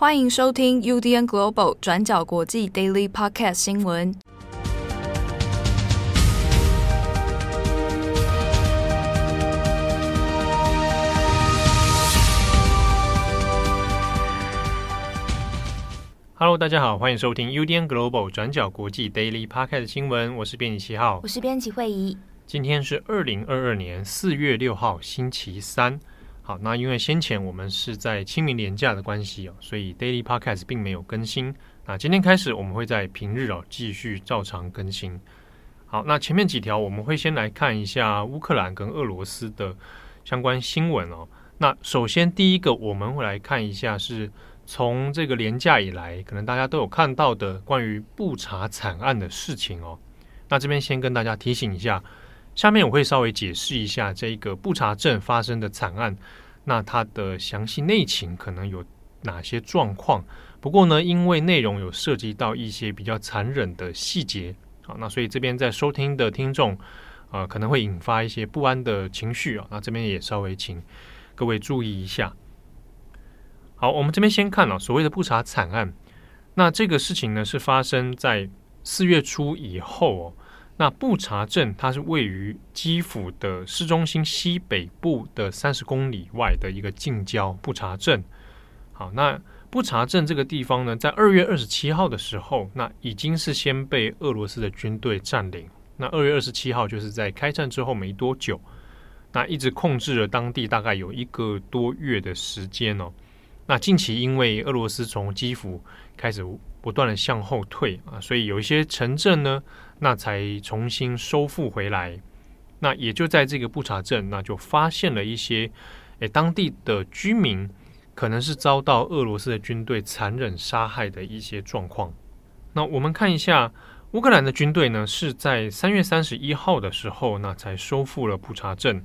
欢迎收听 UDN Global 转角国际 Daily Podcast 新闻。Hello，大家好，欢迎收听 UDN Global 转角国际 Daily Podcast 新闻。我是编辑七号，我是编辑慧仪。今天是二零二二年四月六号，星期三。好，那因为先前我们是在清明连假的关系哦，所以 Daily Podcast 并没有更新。那今天开始，我们会在平日哦继续照常更新。好，那前面几条我们会先来看一下乌克兰跟俄罗斯的相关新闻哦。那首先第一个我们会来看一下，是从这个连假以来，可能大家都有看到的关于布查惨案的事情哦。那这边先跟大家提醒一下。下面我会稍微解释一下这个布查镇发生的惨案，那它的详细内情可能有哪些状况？不过呢，因为内容有涉及到一些比较残忍的细节，好，那所以这边在收听的听众，呃，可能会引发一些不安的情绪啊。那这边也稍微请各位注意一下。好，我们这边先看啊，所谓的布查惨案，那这个事情呢是发生在四月初以后哦。那布查镇它是位于基辅的市中心西北部的三十公里外的一个近郊布查镇。好，那布查镇这个地方呢，在二月二十七号的时候，那已经是先被俄罗斯的军队占领。那二月二十七号就是在开战之后没多久，那一直控制了当地大概有一个多月的时间哦。那近期因为俄罗斯从基辅开始不断的向后退啊，所以有一些城镇呢，那才重新收复回来。那也就在这个布查镇，那就发现了一些诶当地的居民可能是遭到俄罗斯的军队残忍杀害的一些状况。那我们看一下乌克兰的军队呢，是在三月三十一号的时候，那才收复了布查镇。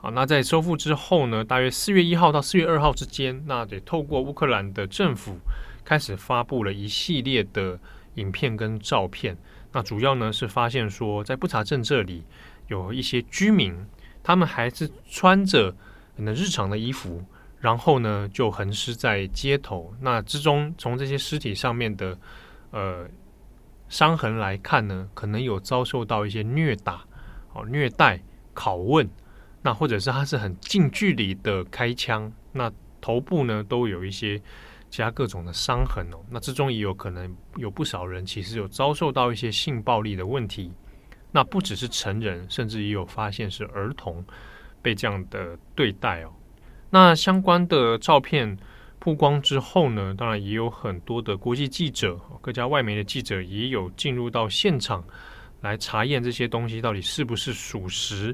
啊，那在收复之后呢，大约四月一号到四月二号之间，那得透过乌克兰的政府开始发布了一系列的影片跟照片。那主要呢是发现说，在布查镇这里有一些居民，他们还是穿着可能日常的衣服，然后呢就横尸在街头。那之中，从这些尸体上面的呃伤痕来看呢，可能有遭受到一些虐打、哦虐待、拷问。那或者是他是很近距离的开枪，那头部呢都有一些其他各种的伤痕哦。那之中也有可能有不少人其实有遭受到一些性暴力的问题。那不只是成人，甚至也有发现是儿童被这样的对待哦。那相关的照片曝光之后呢，当然也有很多的国际记者、各家外媒的记者也有进入到现场来查验这些东西到底是不是属实。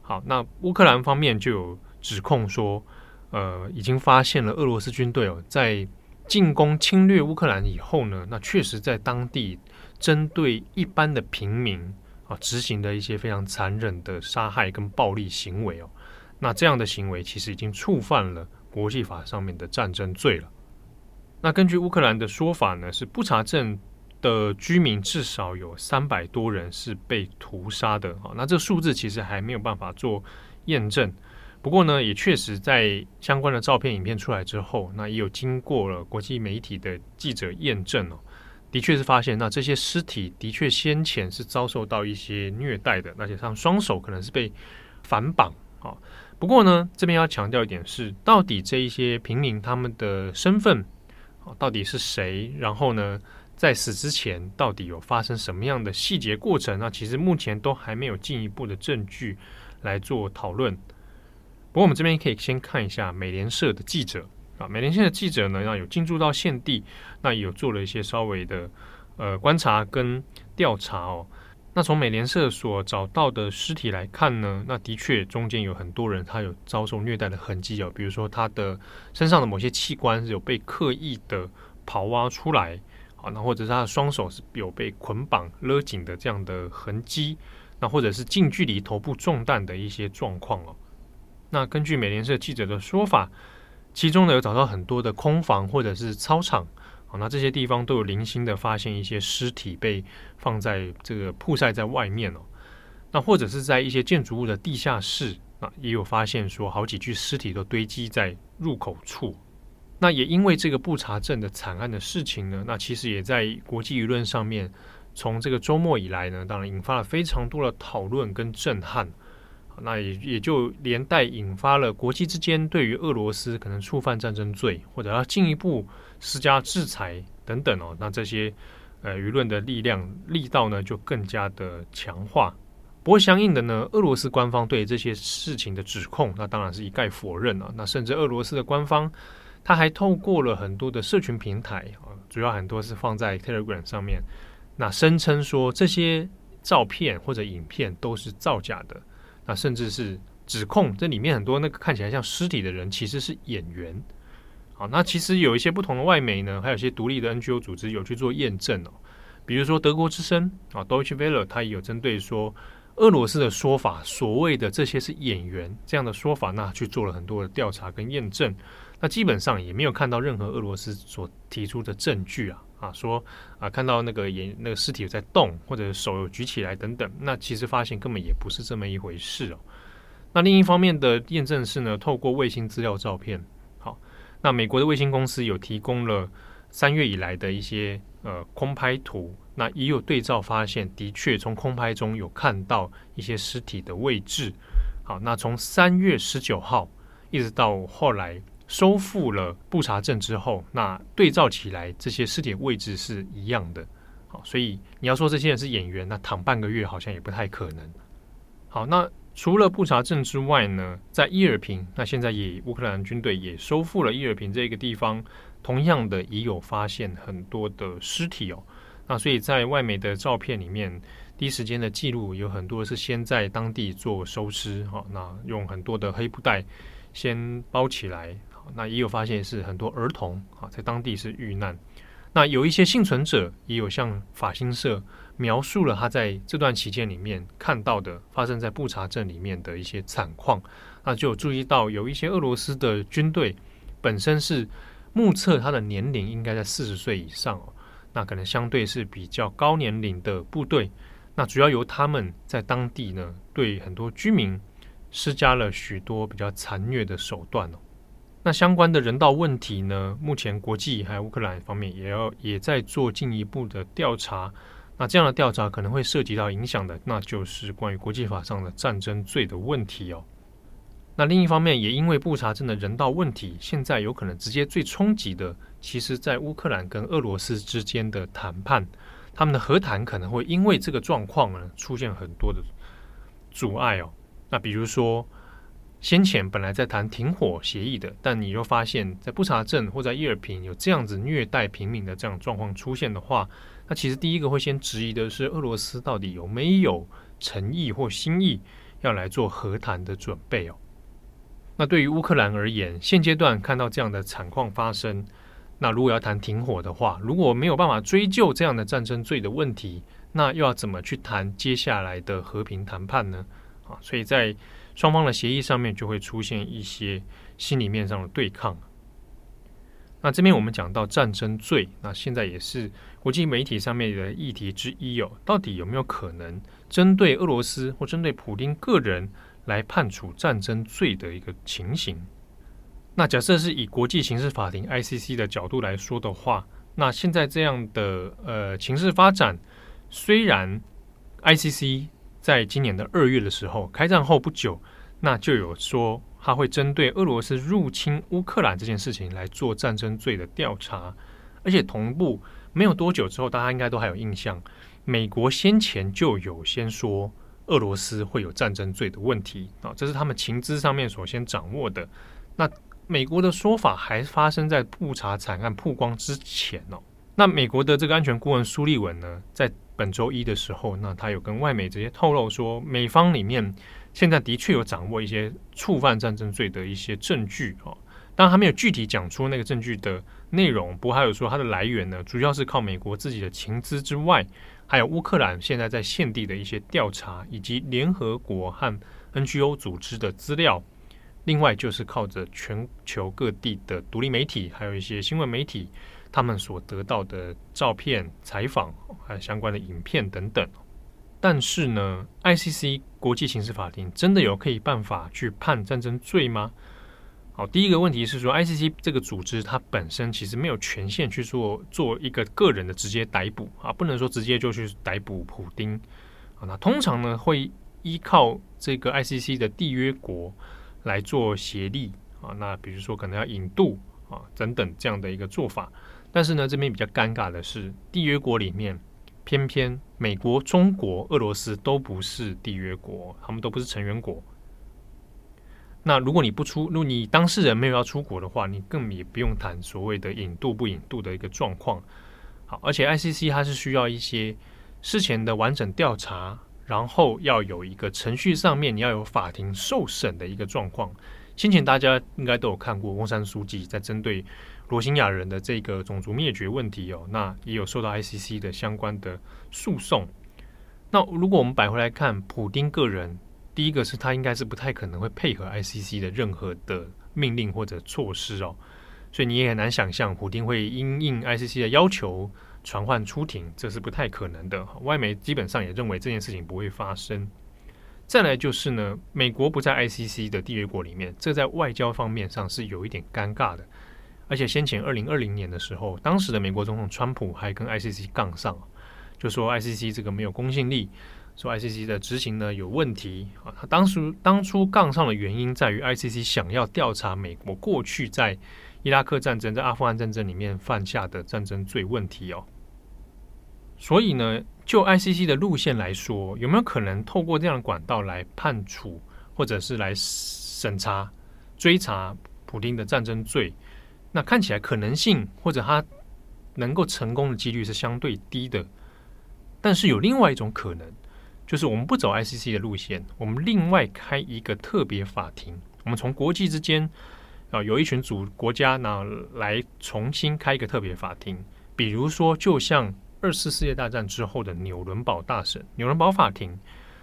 好，那乌克兰方面就有指控说，呃，已经发现了俄罗斯军队哦，在进攻侵略乌克兰以后呢，那确实在当地针对一般的平民啊，执行的一些非常残忍的杀害跟暴力行为哦。那这样的行为其实已经触犯了国际法上面的战争罪了。那根据乌克兰的说法呢，是布查镇的居民至少有三百多人是被屠杀的啊，那这个数字其实还没有办法做验证。不过呢，也确实在相关的照片、影片出来之后，那也有经过了国际媒体的记者验证哦，的确是发现那这些尸体的确先前是遭受到一些虐待的，而且像双手可能是被反绑啊。不过呢，这边要强调一点是，到底这一些平民他们的身份啊，到底是谁？然后呢，在死之前，到底有发生什么样的细节过程？那其实目前都还没有进一步的证据来做讨论。不过，我们这边可以先看一下美联社的记者啊，美联社的记者呢，要有进驻到现地，那有做了一些稍微的呃观察跟调查哦。那从美联社所找到的尸体来看呢，那的确中间有很多人他有遭受虐待的痕迹哦，比如说他的身上的某些器官是有被刻意的刨挖出来。啊，那或者是他的双手是有被捆绑勒紧的这样的痕迹，那或者是近距离头部中弹的一些状况哦。那根据美联社记者的说法，其中呢有找到很多的空房或者是操场，啊，那这些地方都有零星的发现一些尸体被放在这个曝晒在外面哦。那或者是在一些建筑物的地下室，啊，也有发现说好几具尸体都堆积在入口处。那也因为这个布查镇的惨案的事情呢，那其实也在国际舆论上面，从这个周末以来呢，当然引发了非常多的讨论跟震撼。那也也就连带引发了国际之间对于俄罗斯可能触犯战争罪，或者要进一步施加制裁等等哦。那这些呃舆论的力量力道呢，就更加的强化。不过相应的呢，俄罗斯官方对这些事情的指控，那当然是一概否认了。那甚至俄罗斯的官方，他还透过了很多的社群平台啊，主要很多是放在 Telegram 上面，那声称说这些照片或者影片都是造假的。那甚至是指控这里面很多那个看起来像尸体的人其实是演员。好，那其实有一些不同的外媒呢，还有一些独立的 NGO 组织有去做验证哦。比如说德国之声啊，Deutsche Welle，它也有针对说俄罗斯的说法，所谓的这些是演员这样的说法，那去做了很多的调查跟验证。那基本上也没有看到任何俄罗斯所提出的证据啊。啊，说啊，看到那个眼那个尸体在动，或者手有举起来等等，那其实发现根本也不是这么一回事哦。那另一方面的验证是呢，透过卫星资料照片，好，那美国的卫星公司有提供了三月以来的一些呃空拍图，那也有对照发现，的确从空拍中有看到一些尸体的位置。好，那从三月十九号一直到后来。收复了布查镇之后，那对照起来，这些尸体位置是一样的。好，所以你要说这些人是演员，那躺半个月好像也不太可能。好，那除了布查镇之外呢，在伊尔平，那现在也乌克兰军队也收复了伊尔平这个地方，同样的也有发现很多的尸体哦。那所以在外媒的照片里面，第一时间的记录有很多是先在当地做收尸，好，那用很多的黑布袋先包起来。那也有发现是很多儿童啊，在当地是遇难。那有一些幸存者也有向法新社描述了他在这段期间里面看到的发生在布查镇里面的一些惨况。那就有注意到有一些俄罗斯的军队本身是目测他的年龄应该在四十岁以上哦，那可能相对是比较高年龄的部队。那主要由他们在当地呢，对很多居民施加了许多比较残虐的手段哦。那相关的人道问题呢？目前国际还有乌克兰方面也要也在做进一步的调查。那这样的调查可能会涉及到影响的，那就是关于国际法上的战争罪的问题哦。那另一方面，也因为布查镇的人道问题，现在有可能直接最冲击的，其实在乌克兰跟俄罗斯之间的谈判，他们的和谈可能会因为这个状况呢出现很多的阻碍哦。那比如说。先前本来在谈停火协议的，但你又发现，在布查镇或在伊尔平有这样子虐待平民的这样状况出现的话，那其实第一个会先质疑的是俄罗斯到底有没有诚意或心意要来做和谈的准备哦。那对于乌克兰而言，现阶段看到这样的惨况发生，那如果要谈停火的话，如果没有办法追究这样的战争罪的问题，那又要怎么去谈接下来的和平谈判呢？啊，所以在双方的协议上面就会出现一些心理面上的对抗。那这边我们讲到战争罪，那现在也是国际媒体上面的议题之一哦。到底有没有可能针对俄罗斯或针对普丁个人来判处战争罪的一个情形？那假设是以国际刑事法庭 ICC 的角度来说的话，那现在这样的呃情势发展，虽然 ICC 在今年的二月的时候，开战后不久，那就有说他会针对俄罗斯入侵乌克兰这件事情来做战争罪的调查，而且同步没有多久之后，大家应该都还有印象，美国先前就有先说俄罗斯会有战争罪的问题啊，这是他们情资上面所先掌握的。那美国的说法还发生在布查惨案曝光之前哦。那美国的这个安全顾问苏利文呢，在本周一的时候，那他有跟外媒直接透露说，美方里面现在的确有掌握一些触犯战争罪的一些证据哦。当然，他没有具体讲出那个证据的内容，不过还有说它的来源呢，主要是靠美国自己的情资之外，还有乌克兰现在在现地的一些调查，以及联合国和 NGO 组织的资料。另外，就是靠着全球各地的独立媒体，还有一些新闻媒体。他们所得到的照片、采访还有相关的影片等等，但是呢，ICC 国际刑事法庭真的有可以办法去判战争罪吗？好，第一个问题是说，ICC 这个组织它本身其实没有权限去做做一个个人的直接逮捕啊，不能说直接就去逮捕普丁啊。那通常呢会依靠这个 ICC 的缔约国来做协力啊。那比如说可能要引渡啊等等这样的一个做法。但是呢，这边比较尴尬的是，缔约国里面偏偏美国、中国、俄罗斯都不是缔约国，他们都不是成员国。那如果你不出，如果你当事人没有要出国的话，你更也不用谈所谓的引渡不引渡的一个状况。好，而且 ICC 它是需要一些事前的完整调查，然后要有一个程序上面你要有法庭受审的一个状况。先前大家应该都有看过翁山书记在针对罗兴亚人的这个种族灭绝问题哦，那也有受到 ICC 的相关的诉讼。那如果我们摆回来看，普丁个人。第一个是他应该是不太可能会配合 ICC 的任何的命令或者措施哦，所以你也很难想象普丁会因应 ICC 的要求传唤出庭，这是不太可能的。外媒基本上也认为这件事情不会发生。再来就是呢，美国不在 ICC 的缔约国里面，这在外交方面上是有一点尴尬的。而且先前二零二零年的时候，当时的美国总统川普还跟 ICC 杠上，就说 ICC 这个没有公信力。说 ICC 的执行呢有问题啊，他当时当初杠上的原因在于 ICC 想要调查美国过去在伊拉克战争、在阿富汗战争里面犯下的战争罪问题哦。所以呢，就 ICC 的路线来说，有没有可能透过这样的管道来判处或者是来审查、追查普丁的战争罪？那看起来可能性或者他能够成功的几率是相对低的。但是有另外一种可能。就是我们不走 ICC 的路线，我们另外开一个特别法庭。我们从国际之间啊，有一群主国家呢来重新开一个特别法庭。比如说，就像二次世界大战之后的纽伦堡大审、纽伦堡法庭，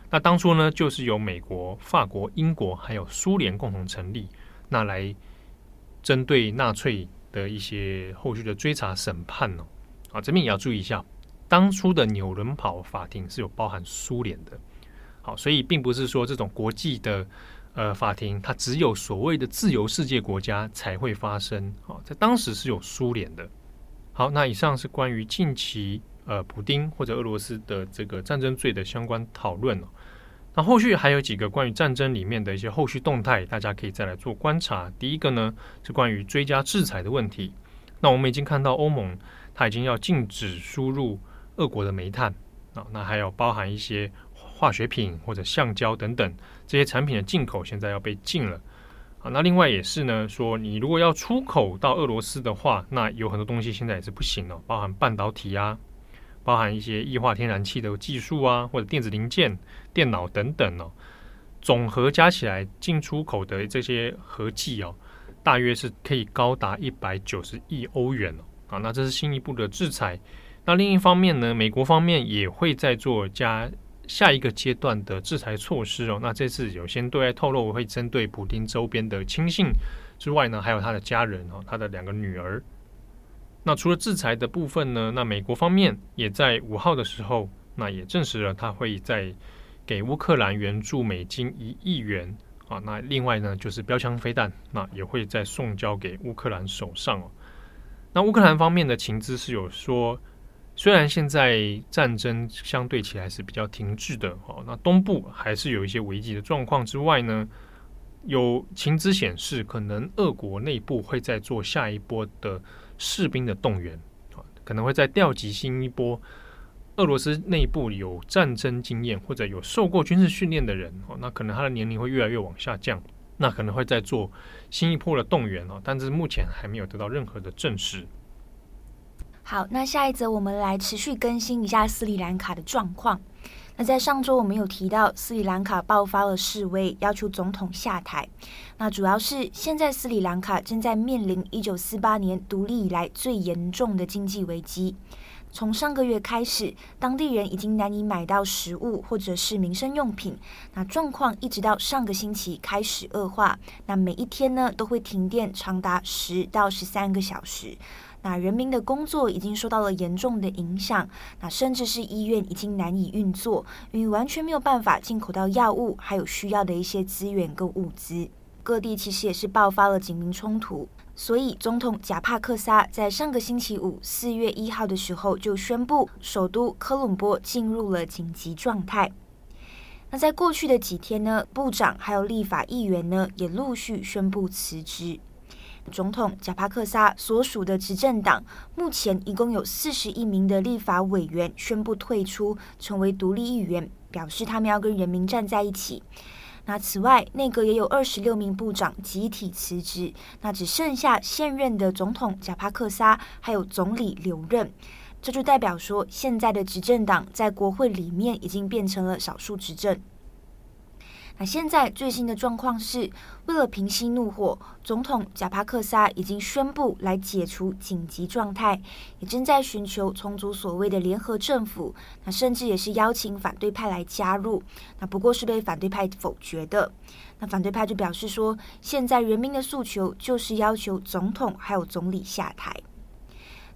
那当初呢就是由美国、法国、英国还有苏联共同成立，那来针对纳粹的一些后续的追查审判呢。啊，这边也要注意一下。当初的纽伦堡法庭是有包含苏联的，好，所以并不是说这种国际的呃法庭，它只有所谓的自由世界国家才会发生。好，在当时是有苏联的。好，那以上是关于近期呃普丁或者俄罗斯的这个战争罪的相关讨论。那后续还有几个关于战争里面的一些后续动态，大家可以再来做观察。第一个呢是关于追加制裁的问题。那我们已经看到欧盟它已经要禁止输入。俄国的煤炭啊，那还有包含一些化学品或者橡胶等等这些产品的进口，现在要被禁了啊。那另外也是呢，说你如果要出口到俄罗斯的话，那有很多东西现在也是不行了，包含半导体啊，包含一些液化天然气的技术啊，或者电子零件、电脑等等哦，总和加起来进出口的这些合计哦，大约是可以高达一百九十亿欧元哦啊。那这是新一步的制裁。那另一方面呢，美国方面也会在做加下一个阶段的制裁措施哦。那这次有先对外透露，会针对普丁周边的亲信之外呢，还有他的家人哦，他的两个女儿。那除了制裁的部分呢，那美国方面也在五号的时候，那也证实了他会在给乌克兰援助美金一亿元啊。那另外呢，就是标枪飞弹，那也会再送交给乌克兰手上哦。那乌克兰方面的情资是有说。虽然现在战争相对起来是比较停滞的，哦，那东部还是有一些危机的状况之外呢，有情资显示，可能俄国内部会再做下一波的士兵的动员，可能会再调集新一波俄罗斯内部有战争经验或者有受过军事训练的人，哦，那可能他的年龄会越来越往下降，那可能会在做新一波的动员哦，但是目前还没有得到任何的证实。好，那下一则我们来持续更新一下斯里兰卡的状况。那在上周我们有提到，斯里兰卡爆发了示威，要求总统下台。那主要是现在斯里兰卡正在面临一九四八年独立以来最严重的经济危机。从上个月开始，当地人已经难以买到食物或者是民生用品。那状况一直到上个星期开始恶化。那每一天呢都会停电长达十到十三个小时。那人民的工作已经受到了严重的影响，那甚至是医院已经难以运作，因为完全没有办法进口到药物，还有需要的一些资源跟物资。各地其实也是爆发了警民冲突，所以总统贾帕克萨在上个星期五四月一号的时候就宣布，首都科伦坡进入了紧急状态。那在过去的几天呢，部长还有立法议员呢也陆续宣布辞职。总统贾帕克萨所属的执政党目前一共有四十一名的立法委员宣布退出，成为独立议员，表示他们要跟人民站在一起。那此外，内阁也有二十六名部长集体辞职，那只剩下现任的总统贾帕克萨还有总理留任，这就代表说，现在的执政党在国会里面已经变成了少数执政。那现在最新的状况是，为了平息怒火，总统贾帕克萨已经宣布来解除紧急状态，也正在寻求重组所谓的联合政府。那甚至也是邀请反对派来加入，那不过是被反对派否决的。那反对派就表示说，现在人民的诉求就是要求总统还有总理下台。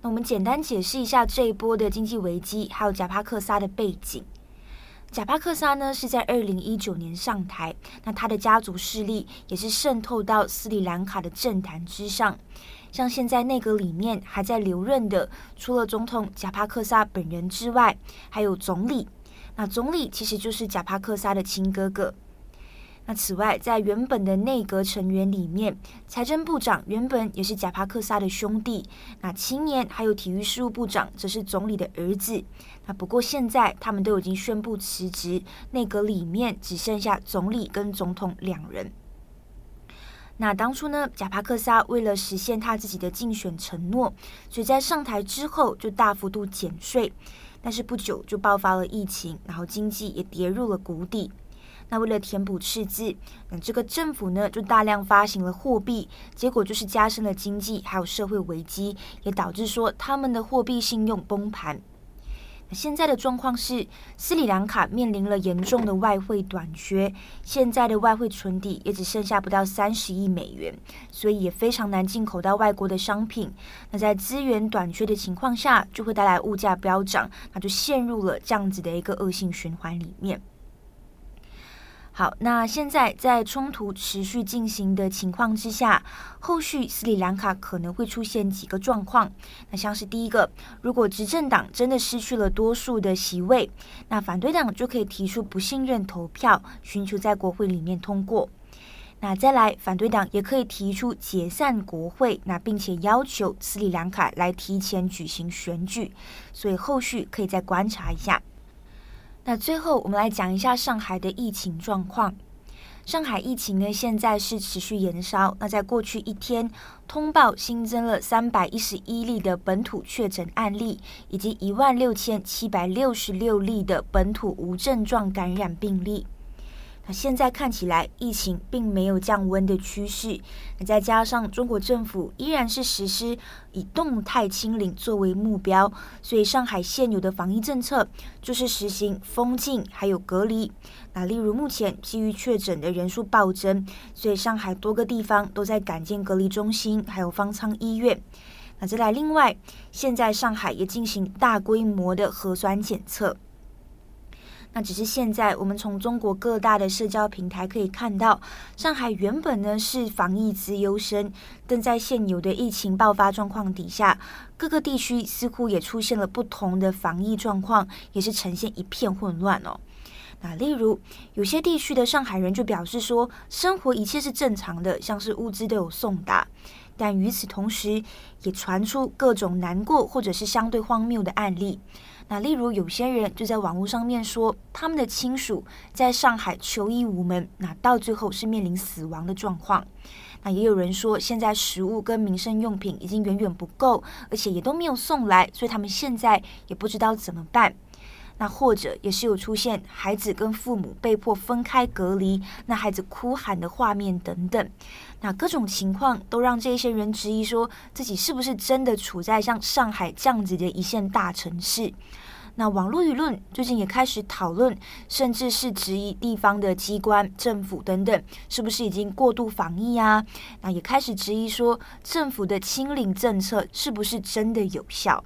那我们简单解释一下这一波的经济危机，还有贾帕克萨的背景。贾帕克萨呢是在二零一九年上台，那他的家族势力也是渗透到斯里兰卡的政坛之上。像现在内阁里面还在留任的，除了总统贾帕克萨本人之外，还有总理。那总理其实就是贾帕克萨的亲哥哥。那此外，在原本的内阁成员里面，财政部长原本也是贾帕克萨的兄弟。那青年还有体育事务部长则是总理的儿子。那不过现在他们都已经宣布辞职，内阁里面只剩下总理跟总统两人。那当初呢，贾帕克萨为了实现他自己的竞选承诺，所以在上台之后就大幅度减税，但是不久就爆发了疫情，然后经济也跌入了谷底。那为了填补赤字，那这个政府呢就大量发行了货币，结果就是加深了经济还有社会危机，也导致说他们的货币信用崩盘。那现在的状况是，斯里兰卡面临了严重的外汇短缺，现在的外汇存底也只剩下不到三十亿美元，所以也非常难进口到外国的商品。那在资源短缺的情况下，就会带来物价飙涨，那就陷入了这样子的一个恶性循环里面。好，那现在在冲突持续进行的情况之下，后续斯里兰卡可能会出现几个状况。那像是第一个，如果执政党真的失去了多数的席位，那反对党就可以提出不信任投票，寻求在国会里面通过。那再来，反对党也可以提出解散国会，那并且要求斯里兰卡来提前举行选举。所以后续可以再观察一下。那最后，我们来讲一下上海的疫情状况。上海疫情呢，现在是持续延烧。那在过去一天，通报新增了三百一十一例的本土确诊案例，以及一万六千七百六十六例的本土无症状感染病例。那现在看起来，疫情并没有降温的趋势。那再加上中国政府依然是实施以动态清零作为目标，所以上海现有的防疫政策就是实行封禁还有隔离。那例如目前基于确诊的人数暴增，所以上海多个地方都在改建隔离中心，还有方舱医院。那再来，另外现在上海也进行大规模的核酸检测。那只是现在，我们从中国各大的社交平台可以看到，上海原本呢是防疫资优生，但在现有的疫情爆发状况底下，各个地区似乎也出现了不同的防疫状况，也是呈现一片混乱哦。那例如有些地区的上海人就表示说，生活一切是正常的，像是物资都有送达，但与此同时，也传出各种难过或者是相对荒谬的案例。那例如有些人就在网络上面说，他们的亲属在上海求医无门，那到最后是面临死亡的状况。那也有人说，现在食物跟民生用品已经远远不够，而且也都没有送来，所以他们现在也不知道怎么办。那或者也是有出现孩子跟父母被迫分开隔离，那孩子哭喊的画面等等。那各种情况都让这些人质疑说，自己是不是真的处在像上海这样子的一线大城市。那网络舆论最近也开始讨论，甚至是质疑地方的机关、政府等等，是不是已经过度防疫啊？那也开始质疑说，政府的清零政策是不是真的有效？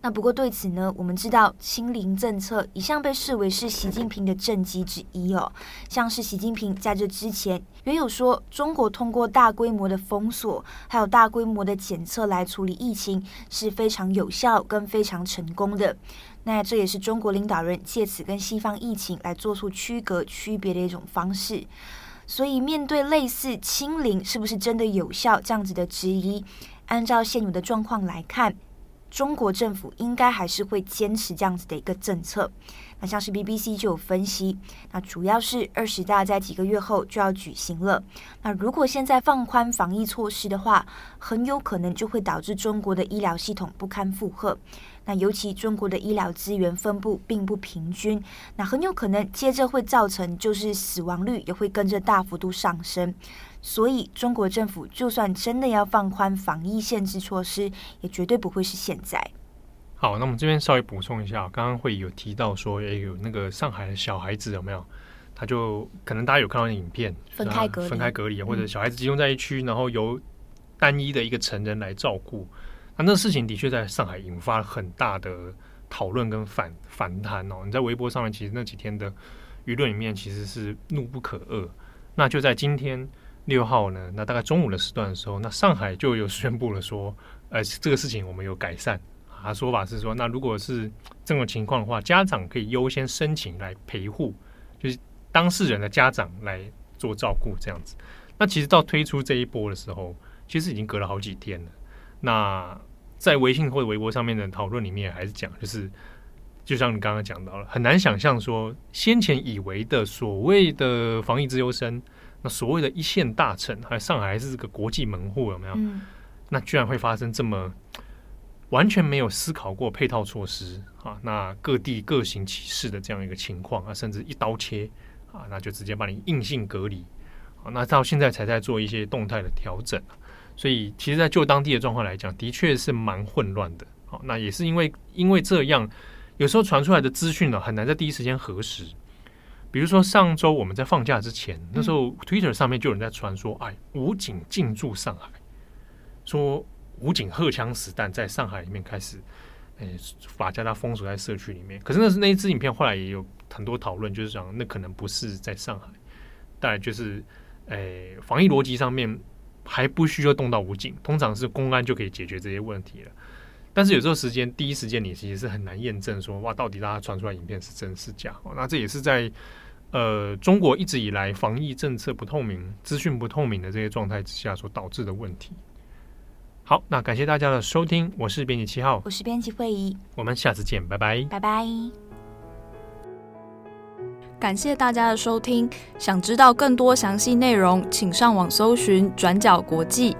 那不过对此呢，我们知道清零政策一向被视为是习近平的政绩之一哦。像是习近平在这之前也有说，中国通过大规模的封锁，还有大规模的检测来处理疫情是非常有效跟非常成功的。那这也是中国领导人借此跟西方疫情来做出区隔区别的一种方式。所以面对类似清零是不是真的有效这样子的质疑，按照现有的状况来看。中国政府应该还是会坚持这样子的一个政策。那像是 BBC 就有分析，那主要是二十大在几个月后就要举行了。那如果现在放宽防疫措施的话，很有可能就会导致中国的医疗系统不堪负荷。那尤其中国的医疗资源分布并不平均，那很有可能接着会造成就是死亡率也会跟着大幅度上升。所以，中国政府就算真的要放宽防疫限制措施，也绝对不会是现在。好，那我们这边稍微补充一下，刚刚会有提到说，哎，有那个上海的小孩子有没有？他就可能大家有看到影片，分开隔离，分开隔离，或者小孩子集中在一区，嗯、然后由单一的一个成人来照顾。那那事情的确在上海引发了很大的讨论跟反反弹哦。你在微博上面，其实那几天的舆论里面其实是怒不可遏。那就在今天。六号呢，那大概中午的时段的时候，那上海就有宣布了说，呃，这个事情我们有改善。他说法是说，那如果是这种情况的话，家长可以优先申请来陪护，就是当事人的家长来做照顾这样子。那其实到推出这一波的时候，其实已经隔了好几天了。那在微信或者微博上面的讨论里面，还是讲，就是就像你刚刚讲到了，很难想象说先前以为的所谓的防疫资优生。那所谓的一线大城，还有上海还是这个国际门户，有没有？嗯、那居然会发生这么完全没有思考过配套措施啊？那各地各行其事的这样一个情况啊，甚至一刀切啊，那就直接把你硬性隔离啊。那到现在才在做一些动态的调整，所以其实，在就当地的状况来讲，的确是蛮混乱的。好，那也是因为因为这样，有时候传出来的资讯呢，很难在第一时间核实。比如说上周我们在放假之前，那时候 Twitter 上面就有人在传说，哎，武警进驻上海，说武警荷枪实弹在上海里面开始，哎，把大家封锁在社区里面。可是那是那一支影片，后来也有很多讨论，就是讲那可能不是在上海，当然就是，哎，防疫逻辑上面还不需要动到武警，通常是公安就可以解决这些问题了。但是有时候时间第一时间你其实是很难验证说，哇，到底大家传出来影片是真是假？那这也是在。呃，中国一直以来防疫政策不透明、资讯不透明的这些状态之下所导致的问题。好，那感谢大家的收听，我是编辑七号，我是编辑会议，我们下次见，拜拜，拜拜。感谢大家的收听，想知道更多详细内容，请上网搜寻转角国际。